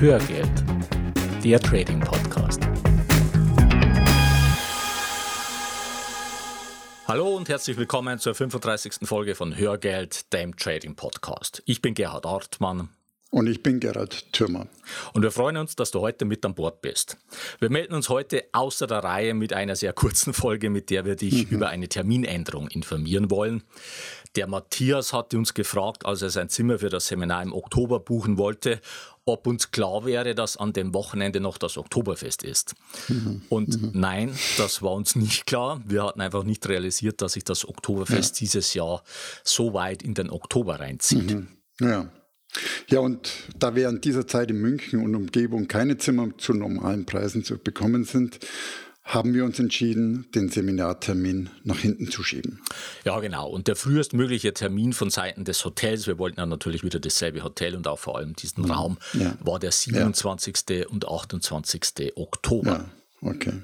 Hörgeld, der Trading Podcast. Hallo und herzlich willkommen zur 35. Folge von Hörgeld, dem Trading Podcast. Ich bin Gerhard Artmann. Und ich bin Gerhard Thürmann. Und wir freuen uns, dass du heute mit an Bord bist. Wir melden uns heute außer der Reihe mit einer sehr kurzen Folge, mit der wir dich mhm. über eine Terminänderung informieren wollen. Der Matthias hatte uns gefragt, als er sein Zimmer für das Seminar im Oktober buchen wollte, ob uns klar wäre, dass an dem Wochenende noch das Oktoberfest ist. Mhm. Und mhm. nein, das war uns nicht klar. Wir hatten einfach nicht realisiert, dass sich das Oktoberfest ja. dieses Jahr so weit in den Oktober reinzieht. Mhm. Ja. Ja, und da während dieser Zeit in München und Umgebung keine Zimmer zu normalen Preisen zu bekommen sind, haben wir uns entschieden, den Seminartermin nach hinten zu schieben. Ja, genau. Und der frühestmögliche Termin von Seiten des Hotels, wir wollten ja natürlich wieder dasselbe Hotel und auch vor allem diesen mhm. Raum, ja. war der 27. Ja. und 28. Oktober. Ja, okay.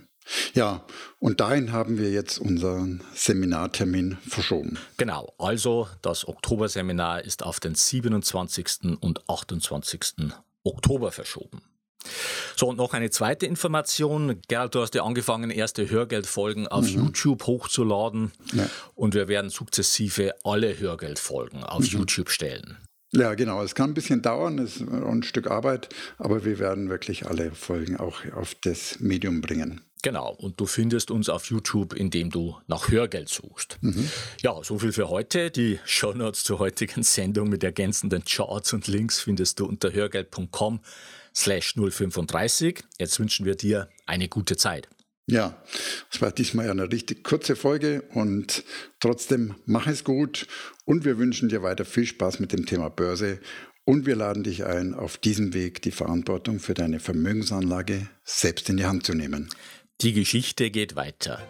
Ja, und dahin haben wir jetzt unseren Seminartermin verschoben. Genau, also das Oktoberseminar ist auf den 27. und 28. Oktober verschoben. So, und noch eine zweite Information. Gerald, du hast ja angefangen, erste Hörgeldfolgen auf mhm. YouTube hochzuladen. Ja. Und wir werden sukzessive alle Hörgeldfolgen auf mhm. YouTube stellen. Ja, genau. Es kann ein bisschen dauern, es ist ein Stück Arbeit, aber wir werden wirklich alle Folgen auch auf das Medium bringen. Genau, und du findest uns auf YouTube, indem du nach Hörgeld suchst. Mhm. Ja, so viel für heute. Die Shownotes zur heutigen Sendung mit ergänzenden Charts und Links findest du unter hörgeld.com slash 035. Jetzt wünschen wir dir eine gute Zeit. Ja, es war diesmal eine richtig kurze Folge und trotzdem mach es gut und wir wünschen dir weiter viel Spaß mit dem Thema Börse und wir laden dich ein, auf diesem Weg die Verantwortung für deine Vermögensanlage selbst in die Hand zu nehmen. Die Geschichte geht weiter.